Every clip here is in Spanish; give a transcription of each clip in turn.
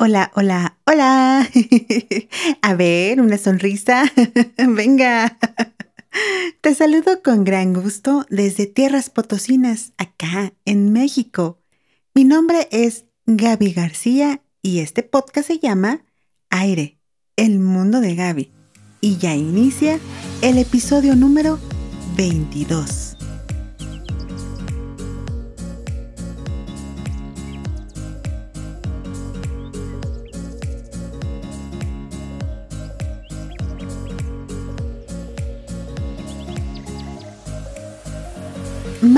Hola, hola, hola. A ver, una sonrisa. Venga. Te saludo con gran gusto desde Tierras Potosinas, acá en México. Mi nombre es Gaby García y este podcast se llama Aire, el mundo de Gaby. Y ya inicia el episodio número 22.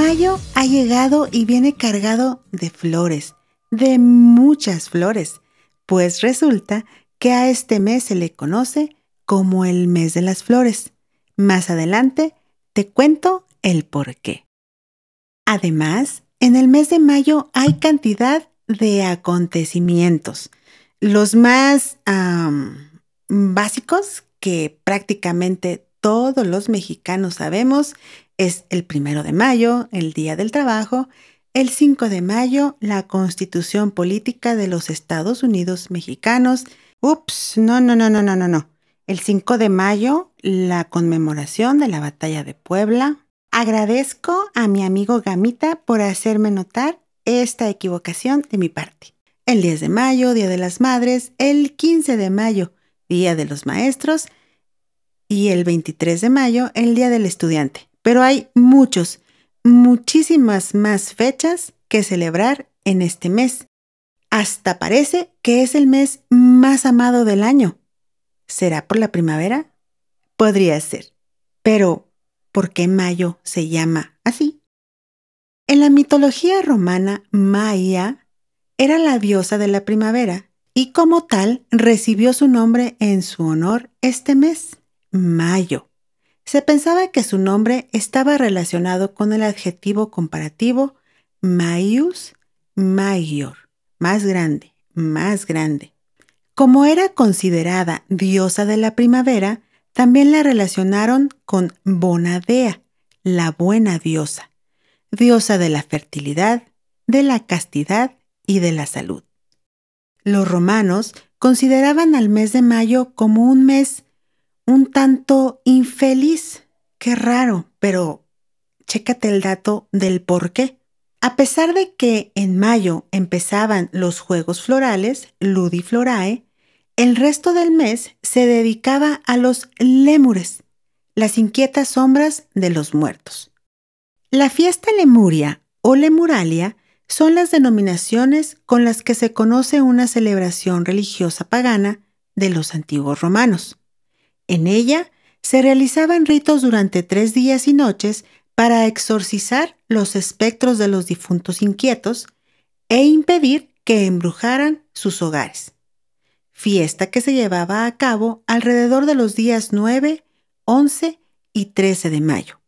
Mayo ha llegado y viene cargado de flores, de muchas flores, pues resulta que a este mes se le conoce como el mes de las flores. Más adelante te cuento el por qué. Además, en el mes de mayo hay cantidad de acontecimientos. Los más básicos que prácticamente todos los mexicanos sabemos es el primero de mayo, el Día del Trabajo, el 5 de mayo, la Constitución Política de los Estados Unidos Mexicanos. Ups, no, no, no, no, no, no, no. El 5 de mayo, la conmemoración de la Batalla de Puebla. Agradezco a mi amigo Gamita por hacerme notar esta equivocación de mi parte. El 10 de mayo, Día de las Madres, el 15 de mayo, Día de los Maestros, y el 23 de mayo, el Día del Estudiante pero hay muchos, muchísimas más fechas que celebrar en este mes. Hasta parece que es el mes más amado del año. ¿Será por la primavera? Podría ser. Pero, ¿por qué mayo se llama así? En la mitología romana, Maia era la diosa de la primavera y como tal recibió su nombre en su honor este mes, mayo. Se pensaba que su nombre estaba relacionado con el adjetivo comparativo maius maior, más grande, más grande. Como era considerada diosa de la primavera, también la relacionaron con Bonadea, la buena diosa, diosa de la fertilidad, de la castidad y de la salud. Los romanos consideraban al mes de mayo como un mes un tanto infeliz. Qué raro, pero chécate el dato del por qué. A pesar de que en mayo empezaban los juegos florales, Ludiflorae, el resto del mes se dedicaba a los lémures, las inquietas sombras de los muertos. La fiesta lemuria o lemuralia son las denominaciones con las que se conoce una celebración religiosa pagana de los antiguos romanos. En ella se realizaban ritos durante tres días y noches para exorcizar los espectros de los difuntos inquietos e impedir que embrujaran sus hogares. Fiesta que se llevaba a cabo alrededor de los días 9, 11 y 13 de mayo.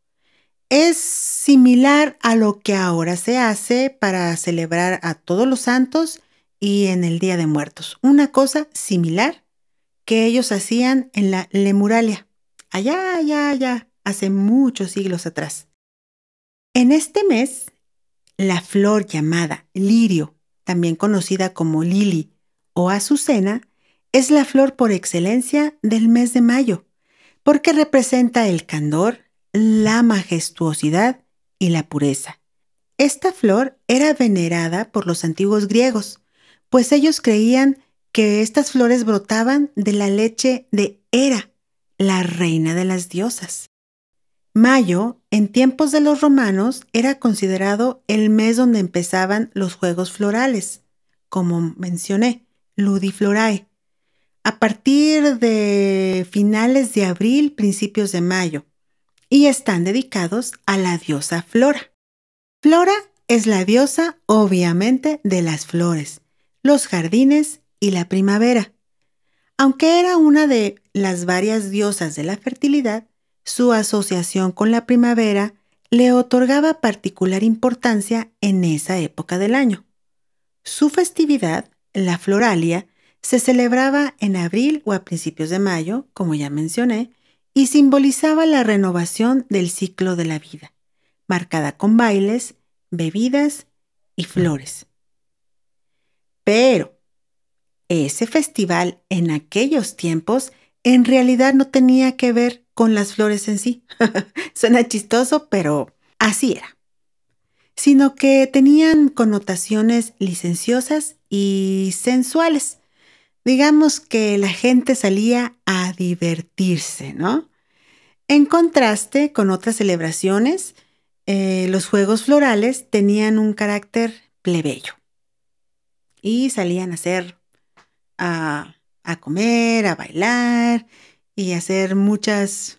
Es similar a lo que ahora se hace para celebrar a todos los santos y en el Día de Muertos. Una cosa similar que ellos hacían en la Lemuralia, allá, allá, allá, hace muchos siglos atrás. En este mes, la flor llamada lirio, también conocida como lili o azucena, es la flor por excelencia del mes de mayo, porque representa el candor, la majestuosidad y la pureza. Esta flor era venerada por los antiguos griegos, pues ellos creían que estas flores brotaban de la leche de Hera, la reina de las diosas. Mayo, en tiempos de los romanos, era considerado el mes donde empezaban los juegos florales, como mencioné, Ludiflorae, a partir de finales de abril, principios de mayo, y están dedicados a la diosa Flora. Flora es la diosa, obviamente, de las flores, los jardines y la primavera. Aunque era una de las varias diosas de la fertilidad, su asociación con la primavera le otorgaba particular importancia en esa época del año. Su festividad, la Floralia, se celebraba en abril o a principios de mayo, como ya mencioné, y simbolizaba la renovación del ciclo de la vida, marcada con bailes, bebidas y flores. Pero ese festival en aquellos tiempos en realidad no tenía que ver con las flores en sí. Suena chistoso, pero así era. Sino que tenían connotaciones licenciosas y sensuales. Digamos que la gente salía a divertirse, ¿no? En contraste con otras celebraciones, eh, los juegos florales tenían un carácter plebeyo y salían a hacer, a, comer, a bailar y hacer muchas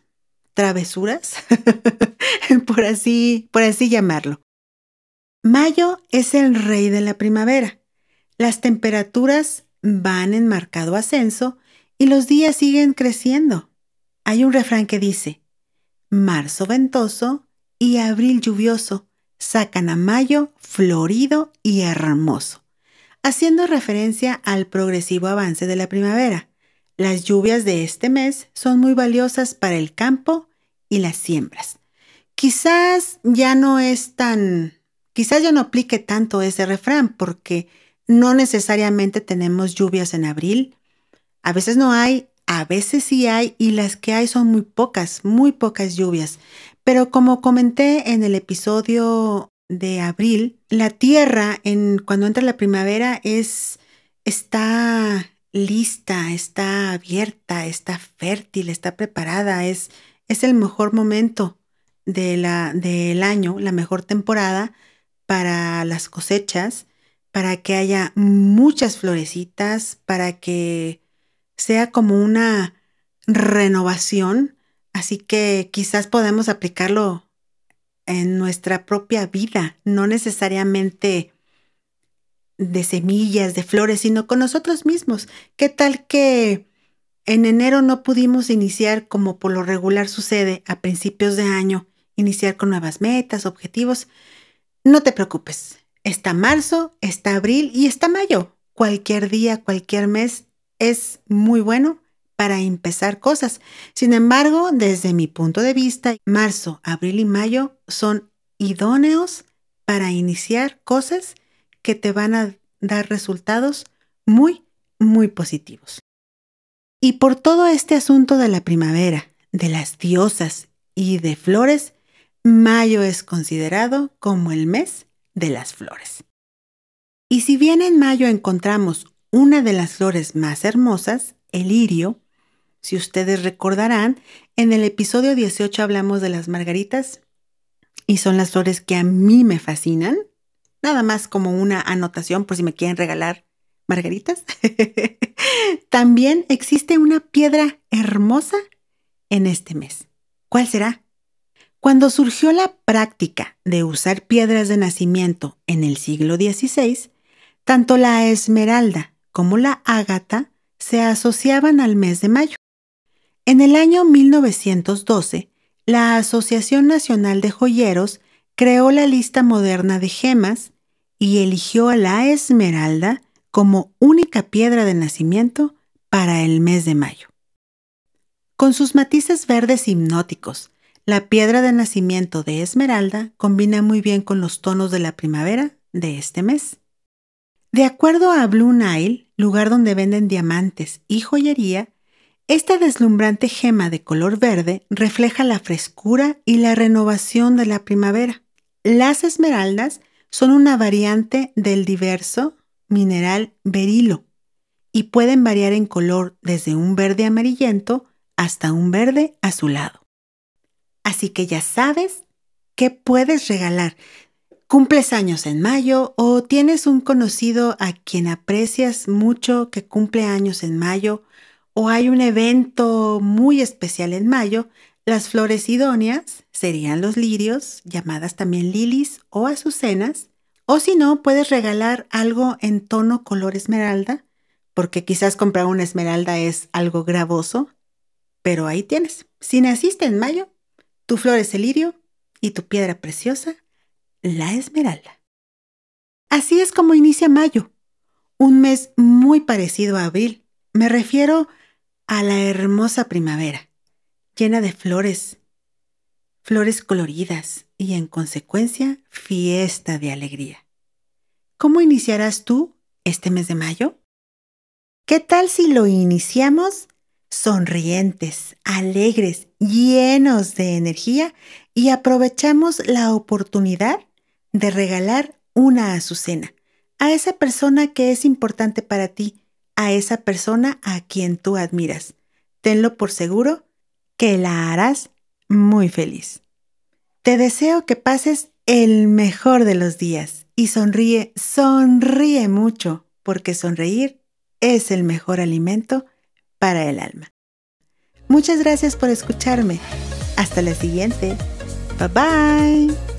travesuras, por así, por así llamarlo. Mayo es el rey de la primavera. Las temperaturas van en marcado ascenso y los días siguen creciendo. Hay un refrán que dice, marzo ventoso y abril lluvioso sacan a mayo florido y hermoso, haciendo referencia al progresivo avance de la primavera. Las lluvias de este mes son muy valiosas para el campo y las siembras. Quizás ya no es tan, quizás ya no aplique tanto ese refrán porque no necesariamente tenemos lluvias en abril. A veces no hay, a veces sí hay y las que hay son muy pocas, muy pocas lluvias. Pero como comenté en el episodio de abril, la tierra en cuando entra la primavera es está lista, está abierta, está fértil, está preparada, es, el mejor momento de la, del año, la mejor temporada para las cosechas, para que haya muchas florecitas, para que sea como una renovación. Así que quizás podemos aplicarlo en nuestra propia vida, no necesariamente de semillas, de flores, sino con nosotros mismos. ¿Qué tal que en enero no pudimos iniciar como por lo regular sucede a principios de año, iniciar con nuevas metas, objetivos? No te preocupes, está marzo, está abril y está mayo. Cualquier día, cualquier mes es muy bueno para empezar cosas. Sin embargo, desde mi punto de vista, marzo, abril y mayo son idóneos para iniciar cosas que te van a dar resultados muy, muy positivos. Y por todo este asunto de la primavera, de las diosas y de flores, mayo es considerado como el mes de las flores. Y si bien en mayo encontramos una de las flores más hermosas, el lirio, si ustedes recordarán, en el episodio 18 hablamos de las margaritas y son las flores que a mí me fascinan. Nada más como una anotación por si me quieren regalar margaritas. También existe una piedra hermosa en este mes. ¿Cuál será? Cuando surgió la práctica de usar piedras de nacimiento en el siglo XVI, tanto la esmeralda como la ágata se asociaban al mes de mayo. En el año 1912, la Asociación Nacional de Joyeros creó la lista moderna de gemas y eligió a la esmeralda como única piedra de nacimiento para el mes de mayo. Con sus matices verdes hipnóticos, la piedra de nacimiento de esmeralda combina muy bien con los tonos de la primavera de este mes. De acuerdo a Blue Nile, lugar donde venden diamantes y joyería, esta deslumbrante gema de color verde refleja la frescura y la renovación de la primavera. Las esmeraldas son una variante del diverso mineral berilo y pueden variar en color desde un verde amarillento hasta un verde azulado. Así que ya sabes qué puedes regalar. ¿Cumples años en mayo o tienes un conocido a quien aprecias mucho que cumple años en mayo o hay un evento muy especial en mayo, las flores idóneas serían los lirios, llamadas también lilis o azucenas, o si no, puedes regalar algo en tono color esmeralda, porque quizás comprar una esmeralda es algo gravoso, pero ahí tienes. Si naciste en mayo, tu flor es el lirio y tu piedra preciosa, la esmeralda. Así es como inicia mayo, un mes muy parecido a abril. Me refiero a la hermosa primavera, llena de flores, flores coloridas y en consecuencia fiesta de alegría. ¿Cómo iniciarás tú este mes de mayo? ¿Qué tal si lo iniciamos sonrientes, alegres, llenos de energía y aprovechamos la oportunidad de regalar una azucena a esa persona que es importante para ti, a esa persona a quien tú admiras? Tenlo por seguro que la harás muy feliz. Te deseo que pases el mejor de los días y sonríe, sonríe mucho, porque sonreír es el mejor alimento para el alma. Muchas gracias por escucharme. Hasta la siguiente. Bye bye.